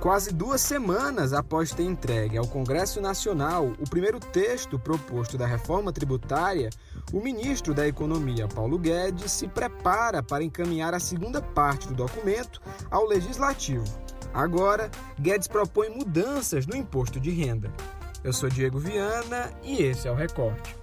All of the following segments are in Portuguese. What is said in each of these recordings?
Quase duas semanas após ter entregue ao Congresso Nacional o primeiro texto proposto da reforma tributária, o ministro da Economia, Paulo Guedes, se prepara para encaminhar a segunda parte do documento ao Legislativo. Agora, Guedes propõe mudanças no imposto de renda. Eu sou Diego Viana e esse é o Recorte.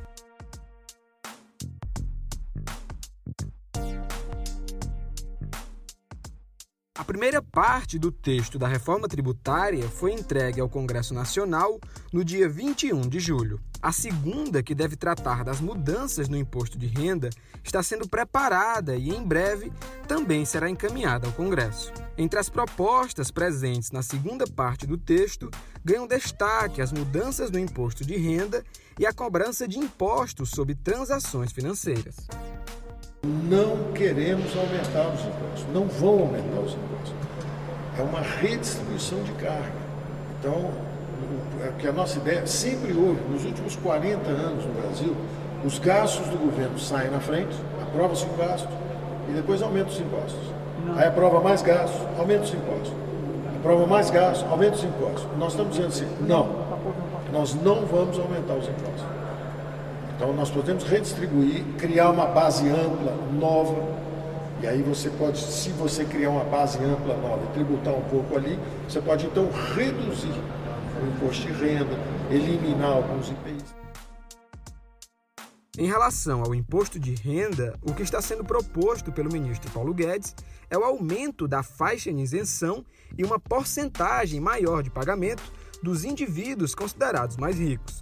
Primeira parte do texto da reforma tributária foi entregue ao Congresso Nacional no dia 21 de julho. A segunda, que deve tratar das mudanças no imposto de renda, está sendo preparada e, em breve, também será encaminhada ao Congresso. Entre as propostas presentes na segunda parte do texto, ganham destaque as mudanças no imposto de renda e a cobrança de impostos sobre transações financeiras. Não queremos aumentar os impostos, não vão aumentar os impostos. É uma redistribuição de carga. Então, é que a nossa ideia sempre houve, nos últimos 40 anos no Brasil, os gastos do governo saem na frente, aprova-se um gasto e depois aumenta os impostos. Não. Aí aprova mais gastos, aumenta os impostos. Aprova mais gastos, aumenta os impostos. Nós estamos dizendo assim, não, nós não vamos aumentar os impostos. Então nós podemos redistribuir, criar uma base ampla, nova, e aí você pode, se você criar uma base ampla nova e tributar um pouco ali, você pode então reduzir o imposto de renda, eliminar alguns IPIs. Em relação ao imposto de renda, o que está sendo proposto pelo ministro Paulo Guedes é o aumento da faixa de isenção e uma porcentagem maior de pagamento dos indivíduos considerados mais ricos.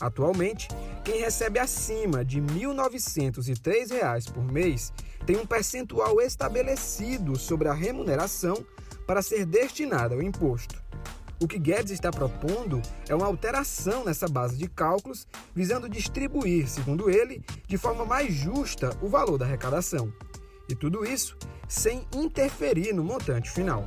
Atualmente, quem recebe acima de R$ 1.903 por mês tem um percentual estabelecido sobre a remuneração para ser destinada ao imposto. O que Guedes está propondo é uma alteração nessa base de cálculos, visando distribuir, segundo ele, de forma mais justa o valor da arrecadação. E tudo isso sem interferir no montante final.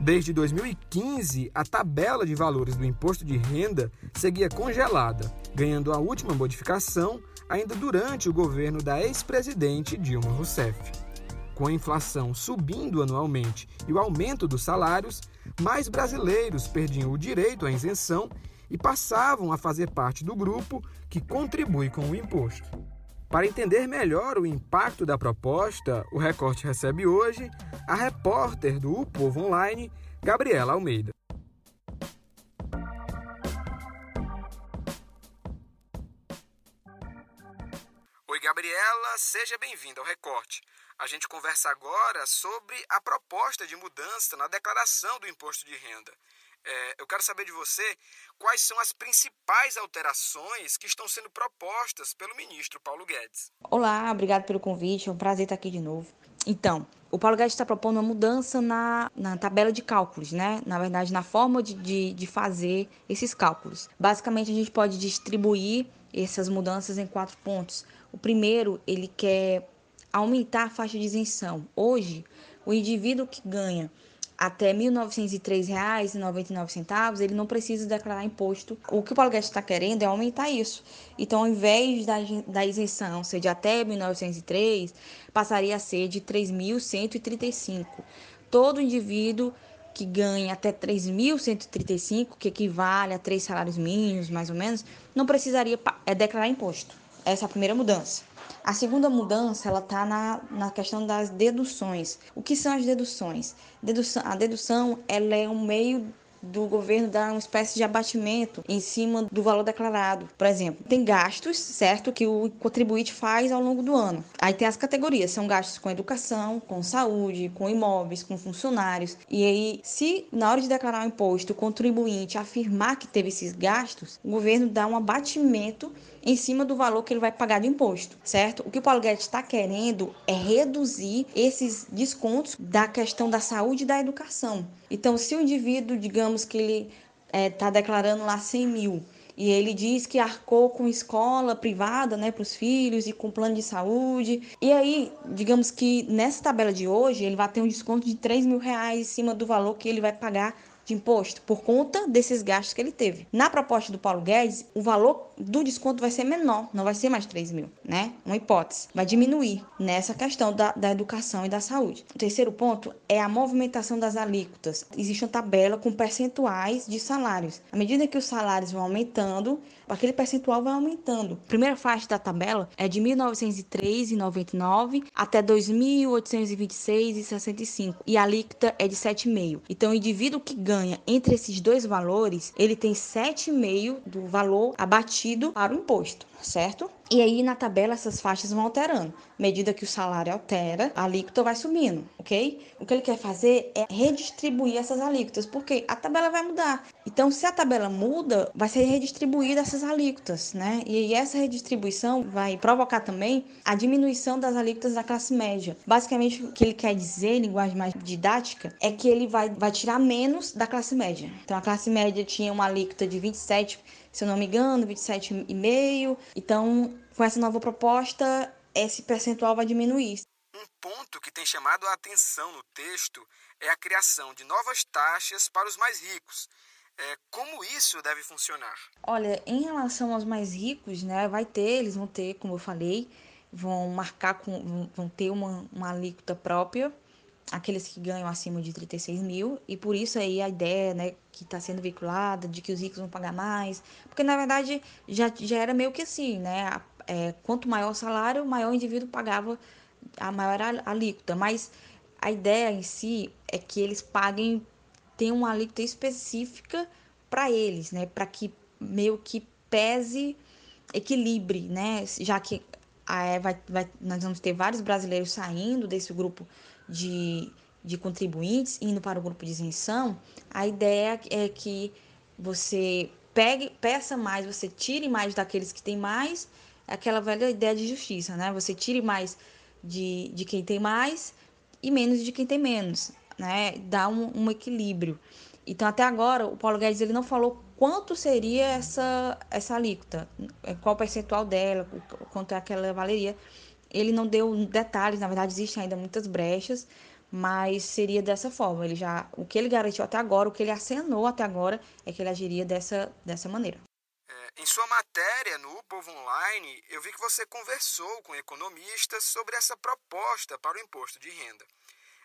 Desde 2015, a tabela de valores do imposto de renda seguia congelada, ganhando a última modificação ainda durante o governo da ex-presidente Dilma Rousseff. Com a inflação subindo anualmente e o aumento dos salários, mais brasileiros perdiam o direito à isenção e passavam a fazer parte do grupo que contribui com o imposto. Para entender melhor o impacto da proposta, o Recorte recebe hoje a repórter do O Povo Online, Gabriela Almeida. Oi, Gabriela, seja bem-vinda ao Recorte. A gente conversa agora sobre a proposta de mudança na declaração do imposto de renda. É, eu quero saber de você quais são as principais alterações que estão sendo propostas pelo ministro Paulo Guedes. Olá, obrigado pelo convite, é um prazer estar aqui de novo. Então, o Paulo Guedes está propondo uma mudança na, na tabela de cálculos, né? Na verdade, na forma de, de, de fazer esses cálculos. Basicamente, a gente pode distribuir essas mudanças em quatro pontos. O primeiro, ele quer aumentar a faixa de isenção. Hoje, o indivíduo que ganha até R$ 1.903,99, ele não precisa declarar imposto. O que o Paulo Guedes está querendo é aumentar isso. Então, ao invés da, da isenção ser de até 1.903, passaria a ser de 3.135. Todo indivíduo que ganha até 3.135, que equivale a três salários mínimos, mais ou menos, não precisaria é, declarar imposto. Essa é a primeira mudança. A segunda mudança ela está na, na questão das deduções. O que são as deduções? Dedução, a dedução ela é um meio do governo dar uma espécie de abatimento em cima do valor declarado. Por exemplo, tem gastos, certo, que o contribuinte faz ao longo do ano. Aí tem as categorias, são gastos com educação, com saúde, com imóveis, com funcionários. E aí, se na hora de declarar o imposto o contribuinte afirmar que teve esses gastos, o governo dá um abatimento em cima do valor que ele vai pagar de imposto, certo? O que o Paulo Guedes está querendo é reduzir esses descontos da questão da saúde e da educação. Então, se o indivíduo, digamos que ele está é, tá declarando lá 100 mil e ele diz que arcou com escola privada, né, para os filhos e com plano de saúde. E aí, digamos que nessa tabela de hoje ele vai ter um desconto de 3 mil reais em cima do valor que ele vai pagar de imposto por conta desses gastos que ele teve. Na proposta do Paulo Guedes, o valor do desconto vai ser menor, não vai ser mais 3 mil, né? Uma hipótese. Vai diminuir nessa questão da, da educação e da saúde. O terceiro ponto é a movimentação das alíquotas. Existe uma tabela com percentuais de salários. À medida que os salários vão aumentando, aquele percentual vai aumentando. A primeira faixa da tabela é de 1.903,99 até 2.826,65 e a alíquota é de 7,5. Então, o indivíduo que ganha entre esses dois valores, ele tem 7,5 do valor abatido para o imposto, certo? E aí na tabela essas faixas vão alterando. À medida que o salário altera, a alíquota vai subindo, ok? O que ele quer fazer é redistribuir essas alíquotas, porque a tabela vai mudar. Então, se a tabela muda, vai ser redistribuída essas alíquotas, né? E essa redistribuição vai provocar também a diminuição das alíquotas da classe média. Basicamente, o que ele quer dizer, em linguagem mais didática, é que ele vai, vai tirar menos da classe média. Então, a classe média tinha uma alíquota de 27 se eu não me engano, 27,5. Então, com essa nova proposta, esse percentual vai diminuir. Um ponto que tem chamado a atenção no texto é a criação de novas taxas para os mais ricos. É, como isso deve funcionar? Olha, em relação aos mais ricos, né, vai ter, eles vão ter, como eu falei, vão marcar com, vão ter uma, uma alíquota própria aqueles que ganham acima de 36 mil, e por isso aí a ideia né, que está sendo veiculada de que os ricos vão pagar mais, porque na verdade já, já era meio que assim, né? É, quanto maior o salário, maior o indivíduo pagava a maior alíquota, mas a ideia em si é que eles paguem, tem uma alíquota específica para eles, né? Para que meio que pese, equilibre, né? Já que é, vai, vai, nós vamos ter vários brasileiros saindo desse grupo de, de contribuintes indo para o grupo de isenção, a ideia é que você pegue, peça mais, você tire mais daqueles que têm mais, é aquela velha ideia de justiça, né? Você tire mais de, de quem tem mais e menos de quem tem menos, né? Dá um, um equilíbrio. Então, até agora, o Paulo Guedes ele não falou quanto seria essa, essa alíquota, qual o percentual dela, quanto é aquela valeria ele não deu detalhes, na verdade existem ainda muitas brechas, mas seria dessa forma. Ele já, o que ele garantiu até agora, o que ele acenou até agora, é que ele agiria dessa, dessa maneira. É, em sua matéria no Povo Online, eu vi que você conversou com economistas sobre essa proposta para o imposto de renda.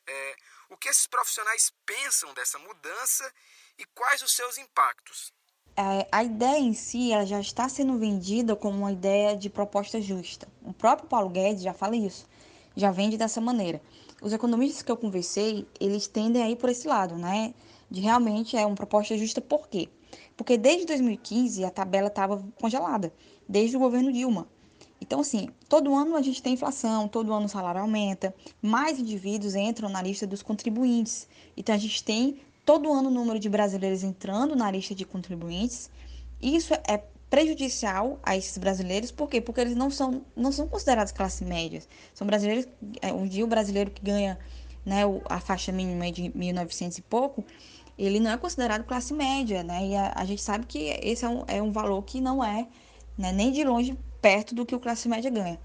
É, o que esses profissionais pensam dessa mudança e quais os seus impactos? É, a ideia em si ela já está sendo vendida como uma ideia de proposta justa. O próprio Paulo Guedes já fala isso, já vende dessa maneira. Os economistas que eu conversei, eles tendem a ir por esse lado, né? De realmente é uma proposta justa, por quê? Porque desde 2015 a tabela estava congelada, desde o governo Dilma. Então, assim, todo ano a gente tem inflação, todo ano o salário aumenta, mais indivíduos entram na lista dos contribuintes. Então, a gente tem todo ano o número de brasileiros entrando na lista de contribuintes. Isso é prejudicial a esses brasileiros, por quê? Porque eles não são, não são considerados classe média. São brasileiros, é, um dia o brasileiro que ganha né, a faixa mínima de 1.900 e pouco, ele não é considerado classe média, né? E a, a gente sabe que esse é um, é um valor que não é né, nem de longe perto do que o classe média ganha.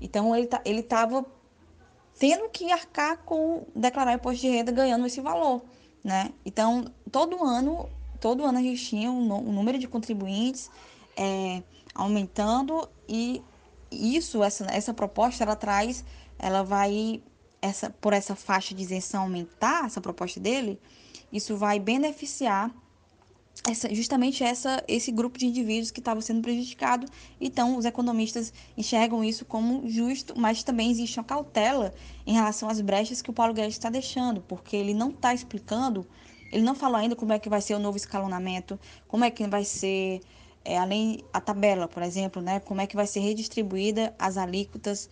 Então ele tá, ele estava tendo que arcar com declarar imposto de renda ganhando esse valor né? Então, todo ano, todo ano a gente tinha um, um número de contribuintes é, aumentando e isso, essa, essa proposta, ela traz, ela vai, essa, por essa faixa de isenção aumentar, essa proposta dele, isso vai beneficiar essa, justamente essa, esse grupo de indivíduos que estava sendo prejudicado. Então, os economistas enxergam isso como justo, mas também existe uma cautela em relação às brechas que o Paulo Guedes está deixando, porque ele não está explicando, ele não falou ainda como é que vai ser o novo escalonamento, como é que vai ser, é, além a tabela, por exemplo, né, como é que vai ser redistribuída as alíquotas.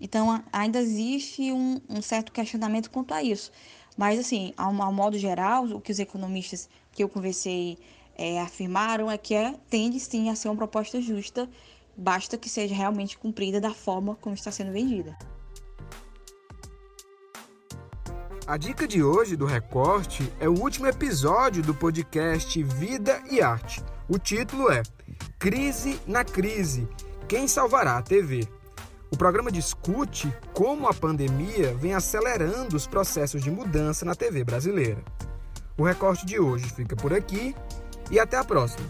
Então, ainda existe um, um certo questionamento quanto a isso. Mas, assim, ao, ao modo geral, o que os economistas que eu conversei é, afirmaram é que é, tende sim a ser uma proposta justa, basta que seja realmente cumprida da forma como está sendo vendida. A dica de hoje do Recorte é o último episódio do podcast Vida e Arte. O título é Crise na Crise Quem Salvará a TV? O programa discute como a pandemia vem acelerando os processos de mudança na TV brasileira. O recorte de hoje fica por aqui e até a próxima.